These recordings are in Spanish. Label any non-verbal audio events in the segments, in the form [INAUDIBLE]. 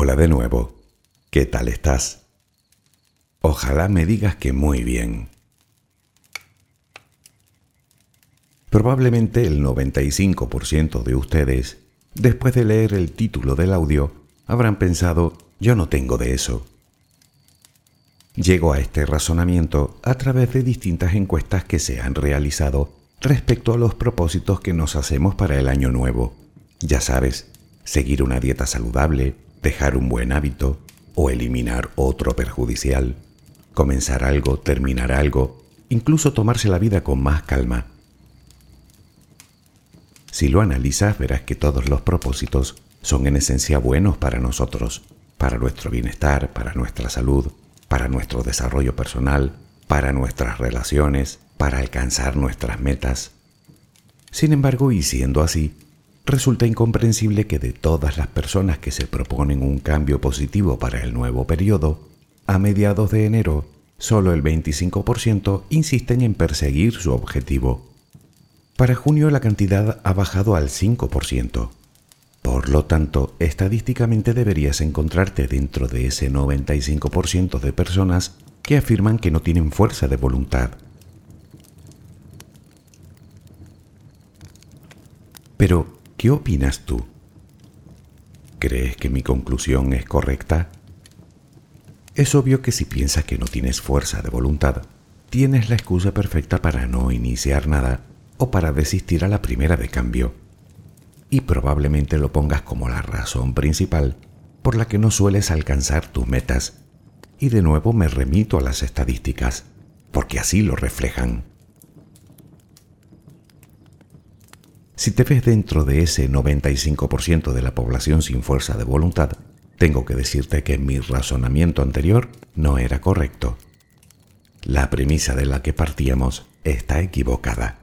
Hola de nuevo. ¿Qué tal estás? Ojalá me digas que muy bien. Probablemente el 95% de ustedes, después de leer el título del audio, habrán pensado, yo no tengo de eso. Llego a este razonamiento a través de distintas encuestas que se han realizado respecto a los propósitos que nos hacemos para el año nuevo. Ya sabes, seguir una dieta saludable, dejar un buen hábito o eliminar otro perjudicial, comenzar algo, terminar algo, incluso tomarse la vida con más calma. Si lo analizas verás que todos los propósitos son en esencia buenos para nosotros, para nuestro bienestar, para nuestra salud, para nuestro desarrollo personal, para nuestras relaciones, para alcanzar nuestras metas. Sin embargo, y siendo así, resulta incomprensible que de todas las personas que se proponen un cambio positivo para el nuevo periodo, a mediados de enero, solo el 25% insisten en perseguir su objetivo. Para junio la cantidad ha bajado al 5%. Por lo tanto, estadísticamente deberías encontrarte dentro de ese 95% de personas que afirman que no tienen fuerza de voluntad. Pero, ¿Qué opinas tú? ¿Crees que mi conclusión es correcta? Es obvio que si piensas que no tienes fuerza de voluntad, tienes la excusa perfecta para no iniciar nada o para desistir a la primera de cambio. Y probablemente lo pongas como la razón principal por la que no sueles alcanzar tus metas. Y de nuevo me remito a las estadísticas, porque así lo reflejan. Si te ves dentro de ese 95% de la población sin fuerza de voluntad, tengo que decirte que mi razonamiento anterior no era correcto. La premisa de la que partíamos está equivocada.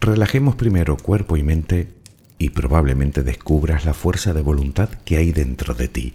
Relajemos primero cuerpo y mente y probablemente descubras la fuerza de voluntad que hay dentro de ti.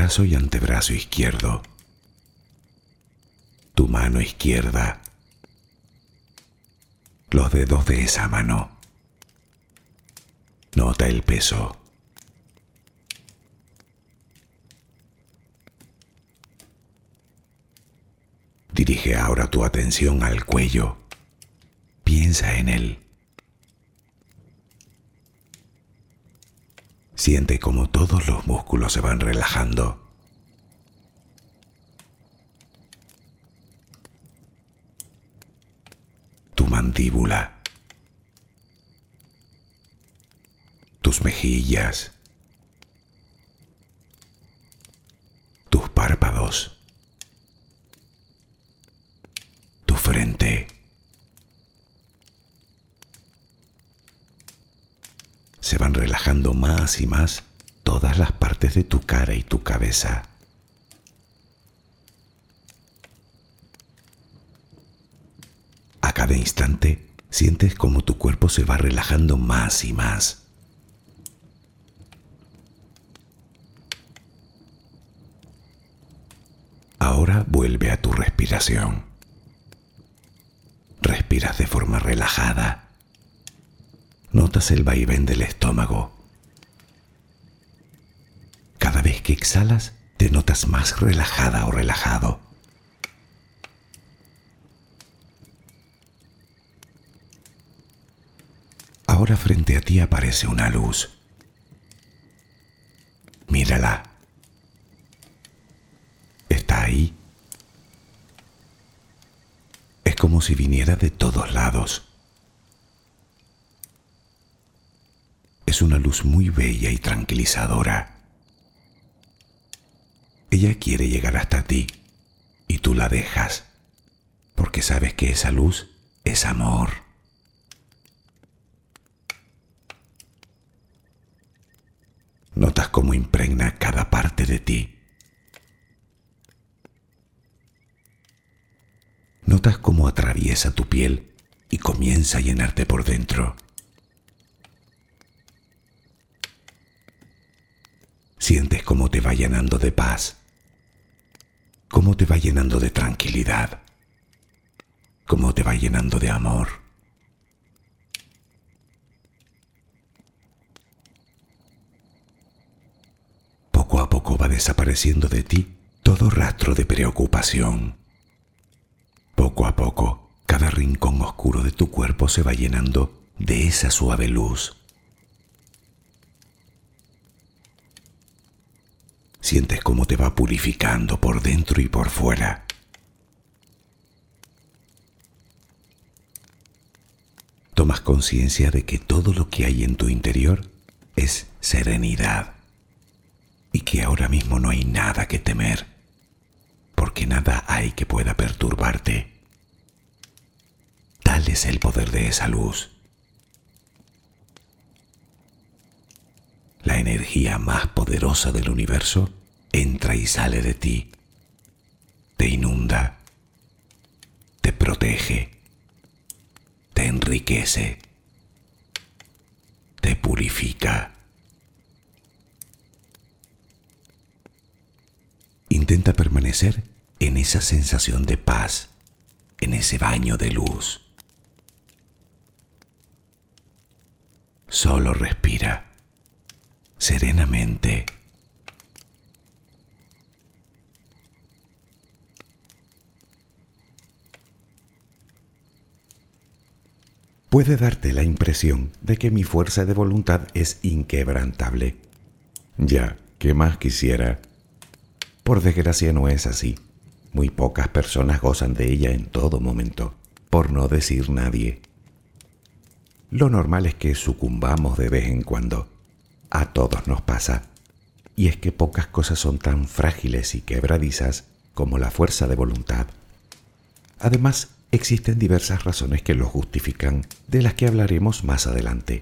y antebrazo izquierdo, tu mano izquierda, los dedos de esa mano. Nota el peso. Dirige ahora tu atención al cuello. Piensa en él. Siente como todos los músculos se van relajando. Tu mandíbula. tus mejillas, tus párpados, tu frente. Se van relajando más y más todas las partes de tu cara y tu cabeza. A instante sientes como tu cuerpo se va relajando más y más. Ahora vuelve a tu respiración. Respiras de forma relajada. Notas el vaivén del estómago. Cada vez que exhalas, te notas más relajada o relajado. Frente a ti aparece una luz. Mírala. ahí. Es como si viniera de todos lados. Es una luz muy bella y tranquilizadora. Ella quiere llegar hasta ti y tú la dejas porque sabes que esa luz es amor. Cómo impregna cada parte de ti. Notas cómo atraviesa tu piel y comienza a llenarte por dentro. Sientes cómo te va llenando de paz, cómo te va llenando de tranquilidad, cómo te va llenando de amor. Va desapareciendo de ti todo rastro de preocupación. Poco a poco, cada rincón oscuro de tu cuerpo se va llenando de esa suave luz. Sientes cómo te va purificando por dentro y por fuera. Tomas conciencia de que todo lo que hay en tu interior es serenidad y que ahora mismo no hay nada que temer, porque nada hay que pueda perturbarte. Tal es el poder de esa luz. La energía más poderosa del universo entra y sale de ti, te inunda, te protege, te enriquece, te purifica. Intenta permanecer en esa sensación de paz, en ese baño de luz. Solo respira serenamente. Puede darte la impresión de que mi fuerza de voluntad es inquebrantable. Ya, ¿qué más quisiera? Por desgracia no es así. Muy pocas personas gozan de ella en todo momento, por no decir nadie. Lo normal es que sucumbamos de vez en cuando, a todos nos pasa. Y es que pocas cosas son tan frágiles y quebradizas como la fuerza de voluntad. Además, existen diversas razones que lo justifican, de las que hablaremos más adelante.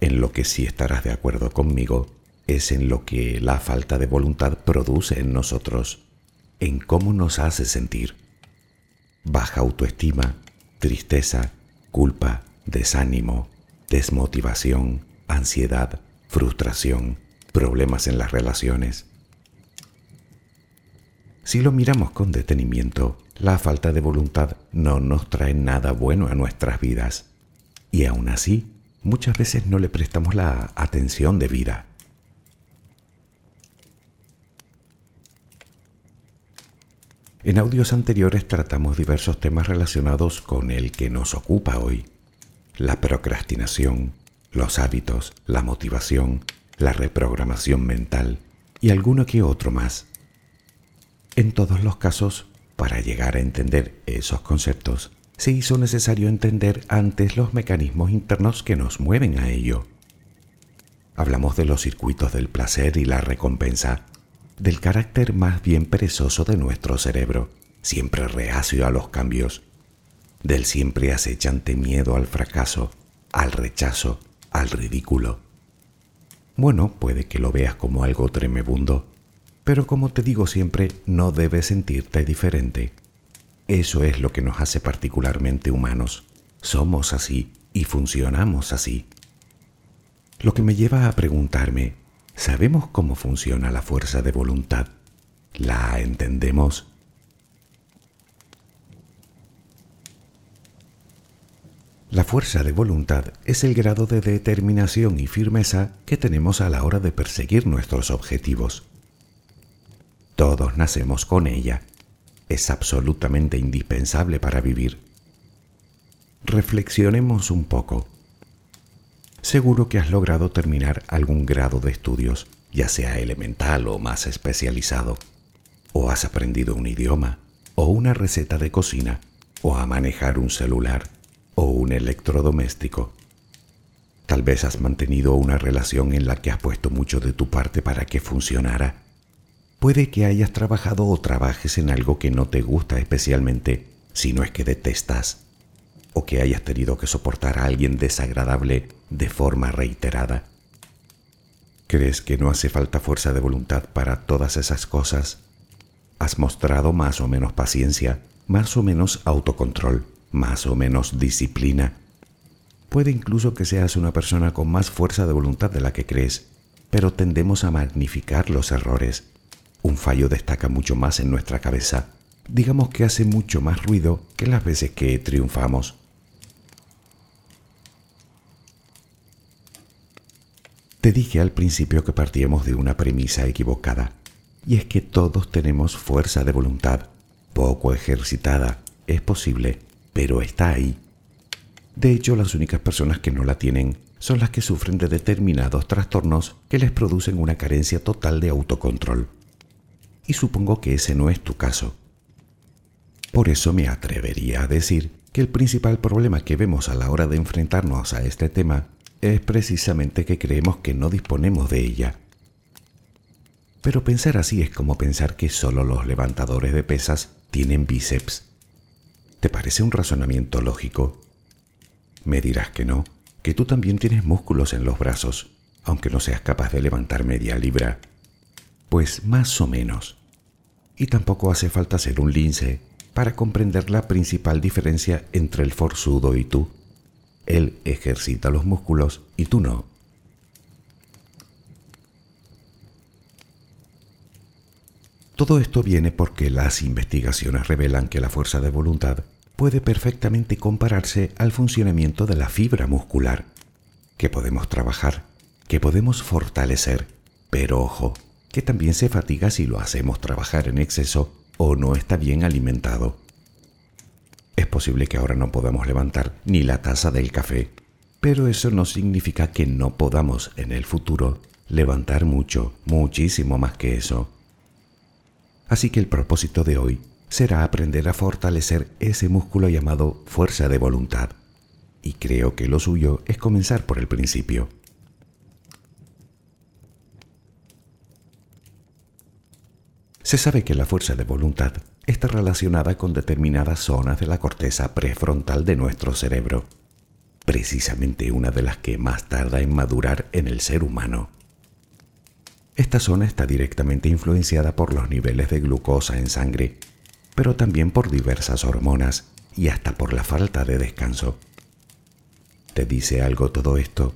En lo que sí estarás de acuerdo conmigo es en lo que la falta de voluntad produce en nosotros, en cómo nos hace sentir. Baja autoestima, tristeza, culpa, desánimo, desmotivación, ansiedad, frustración, problemas en las relaciones. Si lo miramos con detenimiento, la falta de voluntad no nos trae nada bueno a nuestras vidas. Y aún así, muchas veces no le prestamos la atención debida. En audios anteriores tratamos diversos temas relacionados con el que nos ocupa hoy, la procrastinación, los hábitos, la motivación, la reprogramación mental y alguno que otro más. En todos los casos, para llegar a entender esos conceptos, se hizo necesario entender antes los mecanismos internos que nos mueven a ello. Hablamos de los circuitos del placer y la recompensa, del carácter más bien perezoso de nuestro cerebro, siempre reacio a los cambios, del siempre acechante miedo al fracaso, al rechazo, al ridículo. Bueno, puede que lo veas como algo tremebundo, pero como te digo siempre, no debes sentirte diferente. Eso es lo que nos hace particularmente humanos. Somos así y funcionamos así. Lo que me lleva a preguntarme, ¿sabemos cómo funciona la fuerza de voluntad? ¿La entendemos? La fuerza de voluntad es el grado de determinación y firmeza que tenemos a la hora de perseguir nuestros objetivos. Todos nacemos con ella. Es absolutamente indispensable para vivir. Reflexionemos un poco. Seguro que has logrado terminar algún grado de estudios, ya sea elemental o más especializado. O has aprendido un idioma, o una receta de cocina, o a manejar un celular o un electrodoméstico. Tal vez has mantenido una relación en la que has puesto mucho de tu parte para que funcionara. Puede que hayas trabajado o trabajes en algo que no te gusta especialmente, si no es que detestas, o que hayas tenido que soportar a alguien desagradable de forma reiterada. ¿Crees que no hace falta fuerza de voluntad para todas esas cosas? ¿Has mostrado más o menos paciencia, más o menos autocontrol, más o menos disciplina? Puede incluso que seas una persona con más fuerza de voluntad de la que crees, pero tendemos a magnificar los errores. Un fallo destaca mucho más en nuestra cabeza. Digamos que hace mucho más ruido que las veces que triunfamos. Te dije al principio que partíamos de una premisa equivocada, y es que todos tenemos fuerza de voluntad, poco ejercitada, es posible, pero está ahí. De hecho, las únicas personas que no la tienen son las que sufren de determinados trastornos que les producen una carencia total de autocontrol. Y supongo que ese no es tu caso. Por eso me atrevería a decir que el principal problema que vemos a la hora de enfrentarnos a este tema es precisamente que creemos que no disponemos de ella. Pero pensar así es como pensar que solo los levantadores de pesas tienen bíceps. ¿Te parece un razonamiento lógico? Me dirás que no, que tú también tienes músculos en los brazos, aunque no seas capaz de levantar media libra. Pues más o menos. Y tampoco hace falta ser un lince para comprender la principal diferencia entre el forzudo y tú. Él ejercita los músculos y tú no. Todo esto viene porque las investigaciones revelan que la fuerza de voluntad puede perfectamente compararse al funcionamiento de la fibra muscular, que podemos trabajar, que podemos fortalecer, pero ojo, que también se fatiga si lo hacemos trabajar en exceso o no está bien alimentado. Es posible que ahora no podamos levantar ni la taza del café, pero eso no significa que no podamos en el futuro levantar mucho, muchísimo más que eso. Así que el propósito de hoy será aprender a fortalecer ese músculo llamado fuerza de voluntad. Y creo que lo suyo es comenzar por el principio. Se sabe que la fuerza de voluntad está relacionada con determinadas zonas de la corteza prefrontal de nuestro cerebro, precisamente una de las que más tarda en madurar en el ser humano. Esta zona está directamente influenciada por los niveles de glucosa en sangre, pero también por diversas hormonas y hasta por la falta de descanso. ¿Te dice algo todo esto?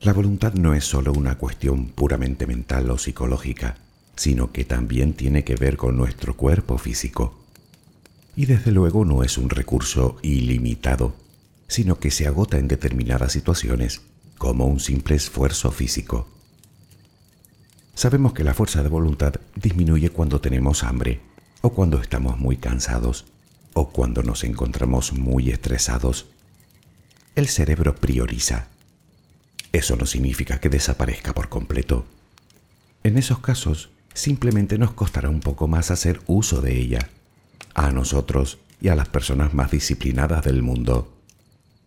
La voluntad no es solo una cuestión puramente mental o psicológica, sino que también tiene que ver con nuestro cuerpo físico. Y desde luego no es un recurso ilimitado, sino que se agota en determinadas situaciones como un simple esfuerzo físico. Sabemos que la fuerza de voluntad disminuye cuando tenemos hambre, o cuando estamos muy cansados, o cuando nos encontramos muy estresados. El cerebro prioriza. Eso no significa que desaparezca por completo. En esos casos, simplemente nos costará un poco más hacer uso de ella, a nosotros y a las personas más disciplinadas del mundo.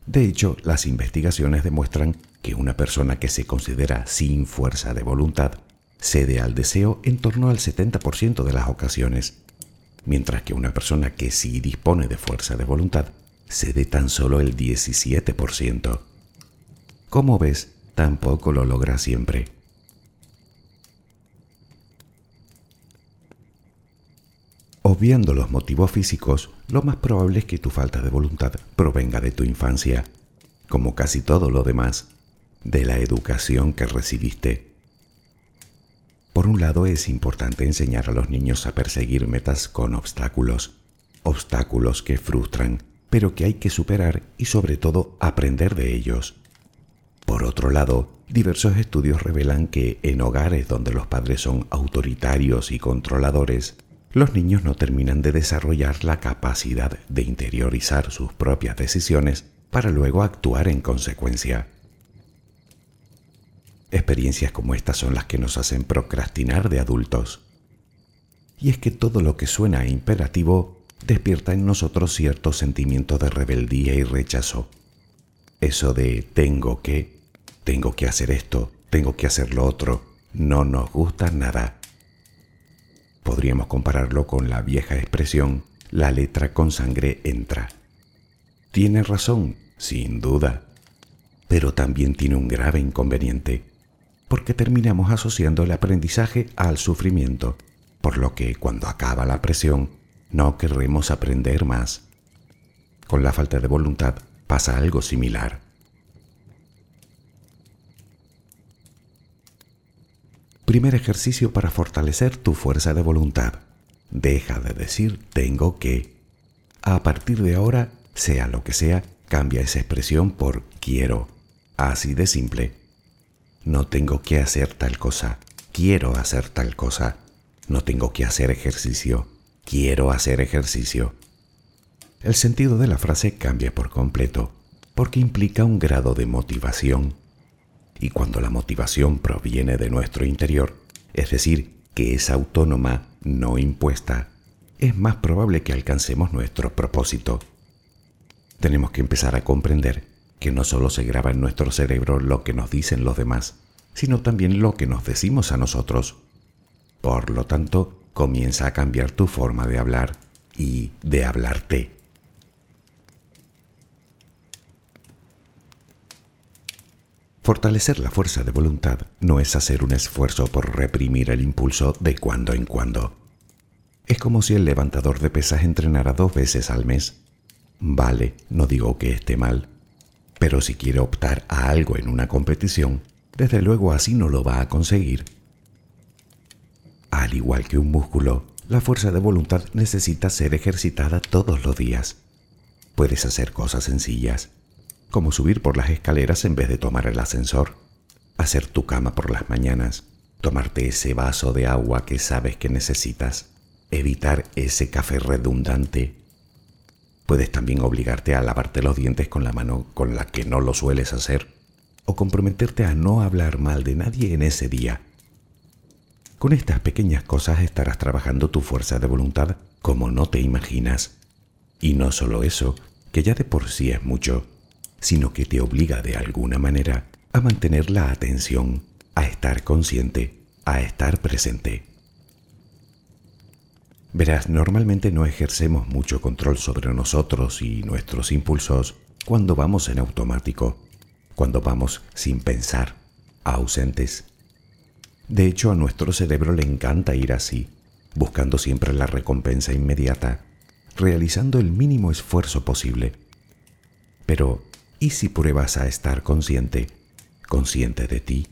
De hecho, las investigaciones demuestran que una persona que se considera sin fuerza de voluntad cede al deseo en torno al 70% de las ocasiones, mientras que una persona que sí dispone de fuerza de voluntad cede tan solo el 17%. Como ves, tampoco lo logra siempre. Obviando los motivos físicos, lo más probable es que tu falta de voluntad provenga de tu infancia, como casi todo lo demás, de la educación que recibiste. Por un lado es importante enseñar a los niños a perseguir metas con obstáculos, obstáculos que frustran, pero que hay que superar y sobre todo aprender de ellos. Por otro lado, diversos estudios revelan que en hogares donde los padres son autoritarios y controladores, los niños no terminan de desarrollar la capacidad de interiorizar sus propias decisiones para luego actuar en consecuencia. Experiencias como estas son las que nos hacen procrastinar de adultos. Y es que todo lo que suena imperativo despierta en nosotros cierto sentimiento de rebeldía y rechazo. Eso de tengo que, tengo que hacer esto, tengo que hacer lo otro, no nos gusta nada. Podríamos compararlo con la vieja expresión, la letra con sangre entra. Tiene razón, sin duda, pero también tiene un grave inconveniente. porque terminamos asociando el aprendizaje al sufrimiento, por lo que cuando acaba la presión no querremos aprender más. Con la falta de voluntad pasa algo similar. Primer ejercicio para fortalecer tu fuerza de voluntad. Deja de decir tengo que. A partir de ahora, sea lo que sea, cambia esa expresión por quiero. Así de simple. No tengo que hacer tal cosa. Quiero hacer tal cosa. No tengo que hacer ejercicio. Quiero hacer ejercicio. El sentido de la frase cambia por completo porque implica un grado de motivación y cuando la motivación proviene de nuestro interior, es decir, que es autónoma, no impuesta, es más probable que alcancemos nuestro propósito. Tenemos que empezar a comprender que no solo se graba en nuestro cerebro lo que nos dicen los demás, sino también lo que nos decimos a nosotros. Por lo tanto, comienza a cambiar tu forma de hablar y de hablarte. Fortalecer la fuerza de voluntad no es hacer un esfuerzo por reprimir el impulso de cuando en cuando. Es como si el levantador de pesas entrenara dos veces al mes. Vale, no digo que esté mal, pero si quiere optar a algo en una competición, desde luego así no lo va a conseguir. Al igual que un músculo, la fuerza de voluntad necesita ser ejercitada todos los días. Puedes hacer cosas sencillas, como subir por las escaleras en vez de tomar el ascensor, hacer tu cama por las mañanas, tomarte ese vaso de agua que sabes que necesitas, evitar ese café redundante. Puedes también obligarte a lavarte los dientes con la mano con la que no lo sueles hacer, o comprometerte a no hablar mal de nadie en ese día. Con estas pequeñas cosas estarás trabajando tu fuerza de voluntad como no te imaginas. Y no solo eso, que ya de por sí es mucho, sino que te obliga de alguna manera a mantener la atención, a estar consciente, a estar presente. Verás, normalmente no ejercemos mucho control sobre nosotros y nuestros impulsos cuando vamos en automático, cuando vamos sin pensar, ausentes. De hecho, a nuestro cerebro le encanta ir así, buscando siempre la recompensa inmediata, realizando el mínimo esfuerzo posible. Pero ¿Y si pruebas a estar consciente, consciente de ti,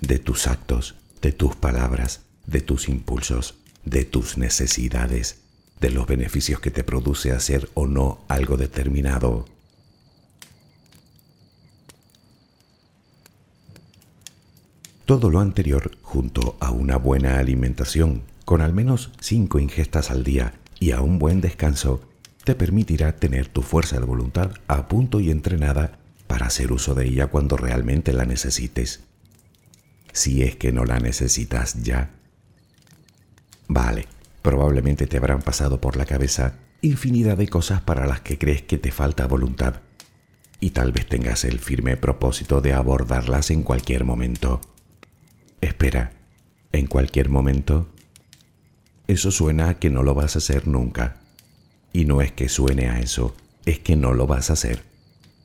de tus actos, de tus palabras, de tus impulsos, de tus necesidades, de los beneficios que te produce hacer o no algo determinado? Todo lo anterior, junto a una buena alimentación, con al menos cinco ingestas al día y a un buen descanso, te permitirá tener tu fuerza de voluntad a punto y entrenada para hacer uso de ella cuando realmente la necesites. Si es que no la necesitas ya. Vale, probablemente te habrán pasado por la cabeza infinidad de cosas para las que crees que te falta voluntad y tal vez tengas el firme propósito de abordarlas en cualquier momento. Espera, ¿en cualquier momento? Eso suena a que no lo vas a hacer nunca. Y no es que suene a eso, es que no lo vas a hacer,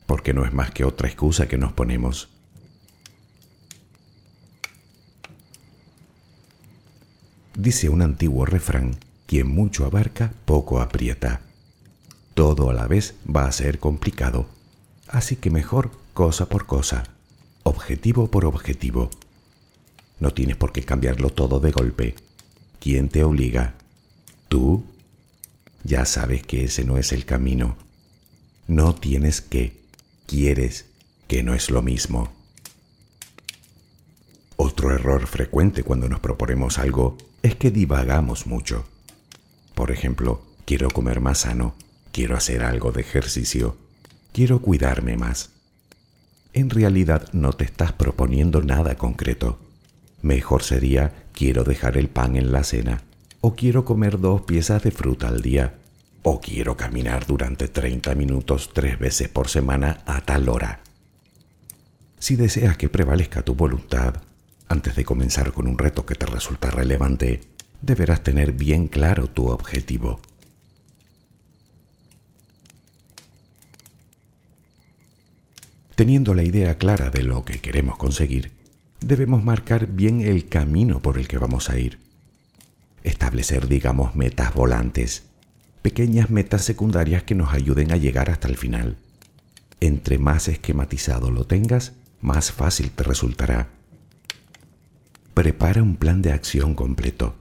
porque no es más que otra excusa que nos ponemos. Dice un antiguo refrán, quien mucho abarca, poco aprieta. Todo a la vez va a ser complicado, así que mejor cosa por cosa, objetivo por objetivo. No tienes por qué cambiarlo todo de golpe. ¿Quién te obliga? ¿Tú? Ya sabes que ese no es el camino. No tienes que, quieres, que no es lo mismo. Otro error frecuente cuando nos proponemos algo es que divagamos mucho. Por ejemplo, quiero comer más sano, quiero hacer algo de ejercicio, quiero cuidarme más. En realidad no te estás proponiendo nada concreto. Mejor sería quiero dejar el pan en la cena o quiero comer dos piezas de fruta al día, o quiero caminar durante 30 minutos tres veces por semana a tal hora. Si deseas que prevalezca tu voluntad, antes de comenzar con un reto que te resulta relevante, deberás tener bien claro tu objetivo. Teniendo la idea clara de lo que queremos conseguir, debemos marcar bien el camino por el que vamos a ir. Establecer, digamos, metas volantes, pequeñas metas secundarias que nos ayuden a llegar hasta el final. Entre más esquematizado lo tengas, más fácil te resultará. Prepara un plan de acción completo.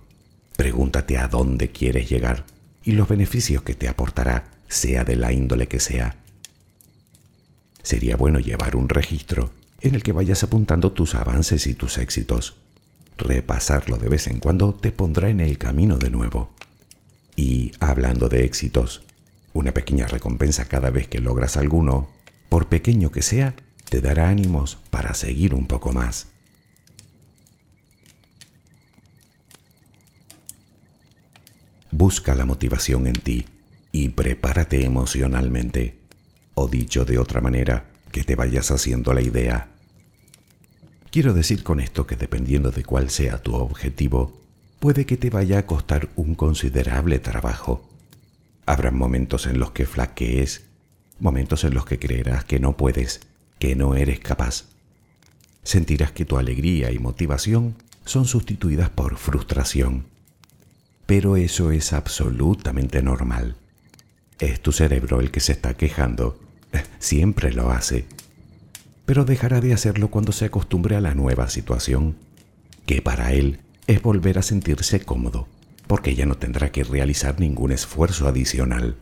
Pregúntate a dónde quieres llegar y los beneficios que te aportará, sea de la índole que sea. Sería bueno llevar un registro en el que vayas apuntando tus avances y tus éxitos. Repasarlo de vez en cuando te pondrá en el camino de nuevo. Y hablando de éxitos, una pequeña recompensa cada vez que logras alguno, por pequeño que sea, te dará ánimos para seguir un poco más. Busca la motivación en ti y prepárate emocionalmente. O dicho de otra manera, que te vayas haciendo la idea. Quiero decir con esto que dependiendo de cuál sea tu objetivo, puede que te vaya a costar un considerable trabajo. Habrá momentos en los que flaquees, momentos en los que creerás que no puedes, que no eres capaz. Sentirás que tu alegría y motivación son sustituidas por frustración. Pero eso es absolutamente normal. Es tu cerebro el que se está quejando. [LAUGHS] Siempre lo hace. Pero dejará de hacerlo cuando se acostumbre a la nueva situación, que para él es volver a sentirse cómodo, porque ya no tendrá que realizar ningún esfuerzo adicional.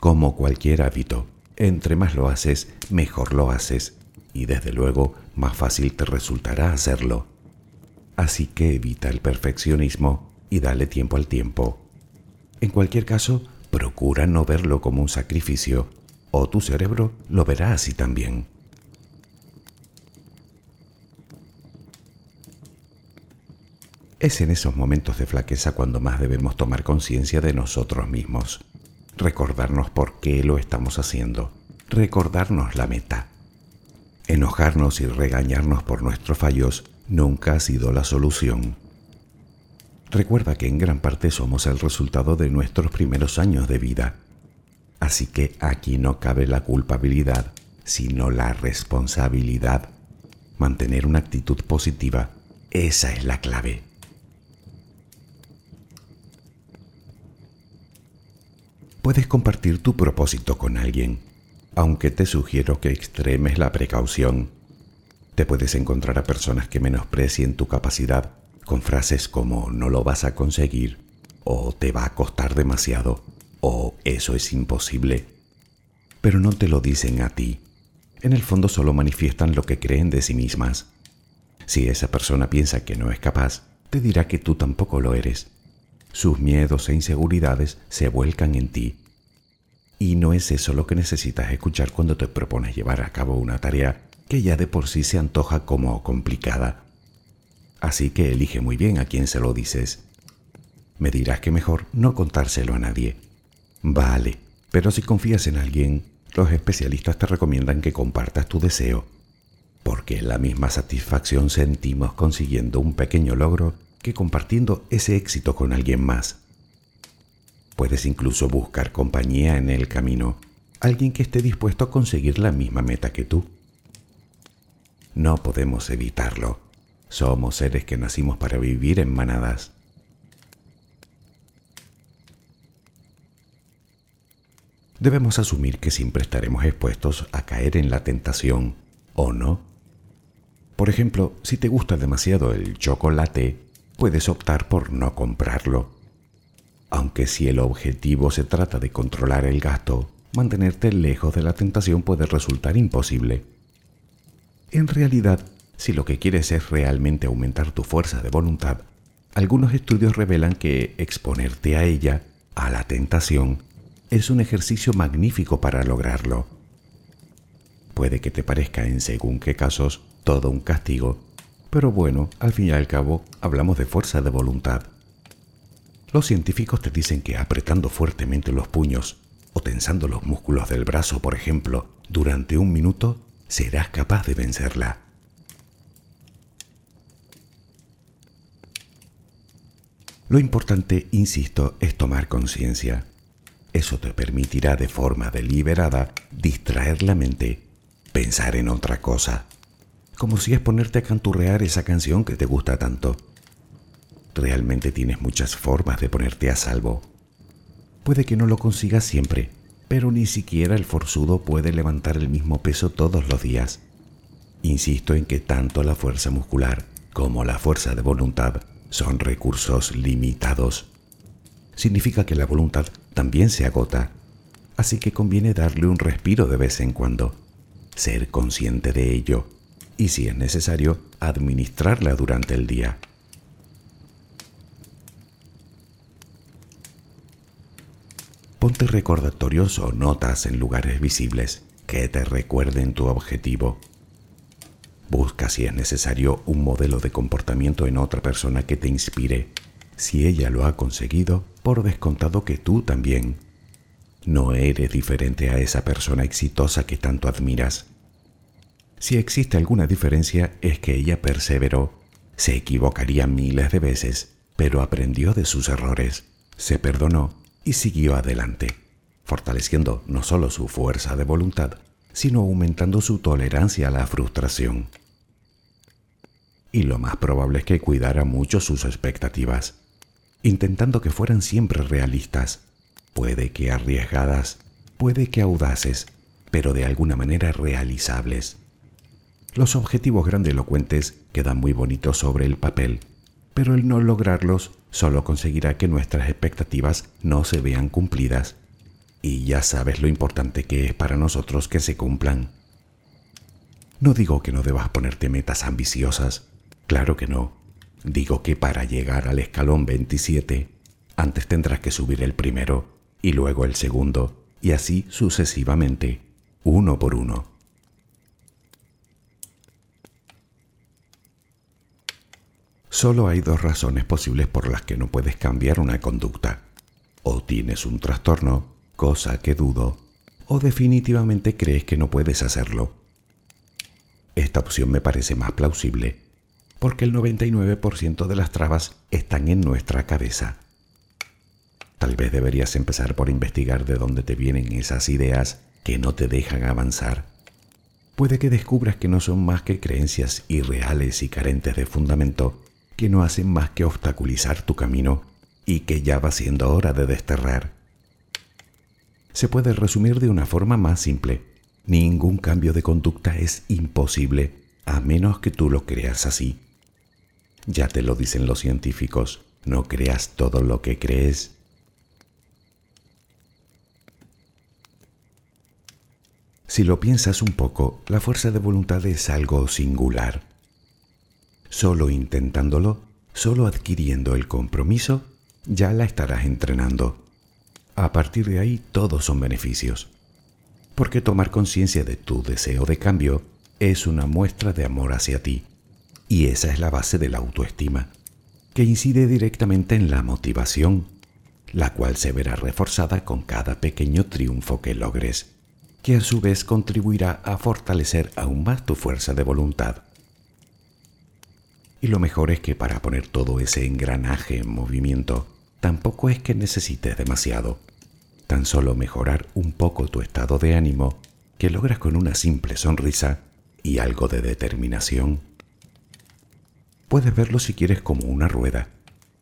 Como cualquier hábito, entre más lo haces, mejor lo haces, y desde luego más fácil te resultará hacerlo. Así que evita el perfeccionismo y dale tiempo al tiempo. En cualquier caso, Procura no verlo como un sacrificio, o tu cerebro lo verá así también. Es en esos momentos de flaqueza cuando más debemos tomar conciencia de nosotros mismos, recordarnos por qué lo estamos haciendo, recordarnos la meta. Enojarnos y regañarnos por nuestros fallos nunca ha sido la solución. Recuerda que en gran parte somos el resultado de nuestros primeros años de vida. Así que aquí no cabe la culpabilidad, sino la responsabilidad. Mantener una actitud positiva, esa es la clave. Puedes compartir tu propósito con alguien, aunque te sugiero que extremes la precaución. Te puedes encontrar a personas que menosprecien tu capacidad con frases como no lo vas a conseguir, o te va a costar demasiado, o eso es imposible. Pero no te lo dicen a ti. En el fondo solo manifiestan lo que creen de sí mismas. Si esa persona piensa que no es capaz, te dirá que tú tampoco lo eres. Sus miedos e inseguridades se vuelcan en ti. Y no es eso lo que necesitas escuchar cuando te propones llevar a cabo una tarea que ya de por sí se antoja como complicada. Así que elige muy bien a quién se lo dices. Me dirás que mejor no contárselo a nadie. Vale, pero si confías en alguien, los especialistas te recomiendan que compartas tu deseo, porque la misma satisfacción sentimos consiguiendo un pequeño logro que compartiendo ese éxito con alguien más. Puedes incluso buscar compañía en el camino, alguien que esté dispuesto a conseguir la misma meta que tú. No podemos evitarlo somos seres que nacimos para vivir en manadas. Debemos asumir que siempre estaremos expuestos a caer en la tentación, ¿o no? Por ejemplo, si te gusta demasiado el chocolate, puedes optar por no comprarlo. Aunque si el objetivo se trata de controlar el gasto, mantenerte lejos de la tentación puede resultar imposible. En realidad, si lo que quieres es realmente aumentar tu fuerza de voluntad, algunos estudios revelan que exponerte a ella, a la tentación, es un ejercicio magnífico para lograrlo. Puede que te parezca en según qué casos todo un castigo, pero bueno, al fin y al cabo hablamos de fuerza de voluntad. Los científicos te dicen que apretando fuertemente los puños o tensando los músculos del brazo, por ejemplo, durante un minuto, serás capaz de vencerla. Lo importante, insisto, es tomar conciencia. Eso te permitirá de forma deliberada distraer la mente, pensar en otra cosa. Como si es ponerte a canturrear esa canción que te gusta tanto. Realmente tienes muchas formas de ponerte a salvo. Puede que no lo consigas siempre, pero ni siquiera el forzudo puede levantar el mismo peso todos los días. Insisto en que tanto la fuerza muscular como la fuerza de voluntad son recursos limitados. Significa que la voluntad también se agota, así que conviene darle un respiro de vez en cuando, ser consciente de ello y si es necesario, administrarla durante el día. Ponte recordatorios o notas en lugares visibles que te recuerden tu objetivo. Busca si es necesario un modelo de comportamiento en otra persona que te inspire. Si ella lo ha conseguido, por descontado que tú también. No eres diferente a esa persona exitosa que tanto admiras. Si existe alguna diferencia es que ella perseveró. Se equivocaría miles de veces, pero aprendió de sus errores, se perdonó y siguió adelante, fortaleciendo no solo su fuerza de voluntad, sino aumentando su tolerancia a la frustración. Y lo más probable es que cuidara mucho sus expectativas, intentando que fueran siempre realistas, puede que arriesgadas, puede que audaces, pero de alguna manera realizables. Los objetivos grandilocuentes quedan muy bonitos sobre el papel, pero el no lograrlos solo conseguirá que nuestras expectativas no se vean cumplidas. Y ya sabes lo importante que es para nosotros que se cumplan. No digo que no debas ponerte metas ambiciosas, claro que no. Digo que para llegar al escalón 27, antes tendrás que subir el primero y luego el segundo, y así sucesivamente, uno por uno. Solo hay dos razones posibles por las que no puedes cambiar una conducta. O tienes un trastorno, cosa que dudo, o definitivamente crees que no puedes hacerlo. Esta opción me parece más plausible, porque el 99% de las trabas están en nuestra cabeza. Tal vez deberías empezar por investigar de dónde te vienen esas ideas que no te dejan avanzar. Puede que descubras que no son más que creencias irreales y carentes de fundamento que no hacen más que obstaculizar tu camino y que ya va siendo hora de desterrar. Se puede resumir de una forma más simple. Ningún cambio de conducta es imposible a menos que tú lo creas así. Ya te lo dicen los científicos, no creas todo lo que crees. Si lo piensas un poco, la fuerza de voluntad es algo singular. Solo intentándolo, solo adquiriendo el compromiso, ya la estarás entrenando. A partir de ahí todos son beneficios. Porque tomar conciencia de tu deseo de cambio es una muestra de amor hacia ti. Y esa es la base de la autoestima, que incide directamente en la motivación, la cual se verá reforzada con cada pequeño triunfo que logres, que a su vez contribuirá a fortalecer aún más tu fuerza de voluntad. Y lo mejor es que para poner todo ese engranaje en movimiento, tampoco es que necesites demasiado. Tan solo mejorar un poco tu estado de ánimo, que logras con una simple sonrisa y algo de determinación. Puedes verlo si quieres como una rueda,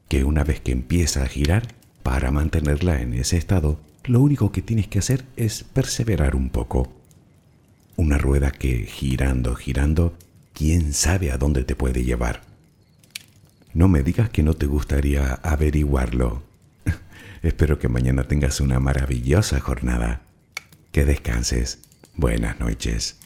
que una vez que empieza a girar, para mantenerla en ese estado, lo único que tienes que hacer es perseverar un poco. Una rueda que, girando, girando, quién sabe a dónde te puede llevar. No me digas que no te gustaría averiguarlo. [LAUGHS] Espero que mañana tengas una maravillosa jornada. Que descanses. Buenas noches.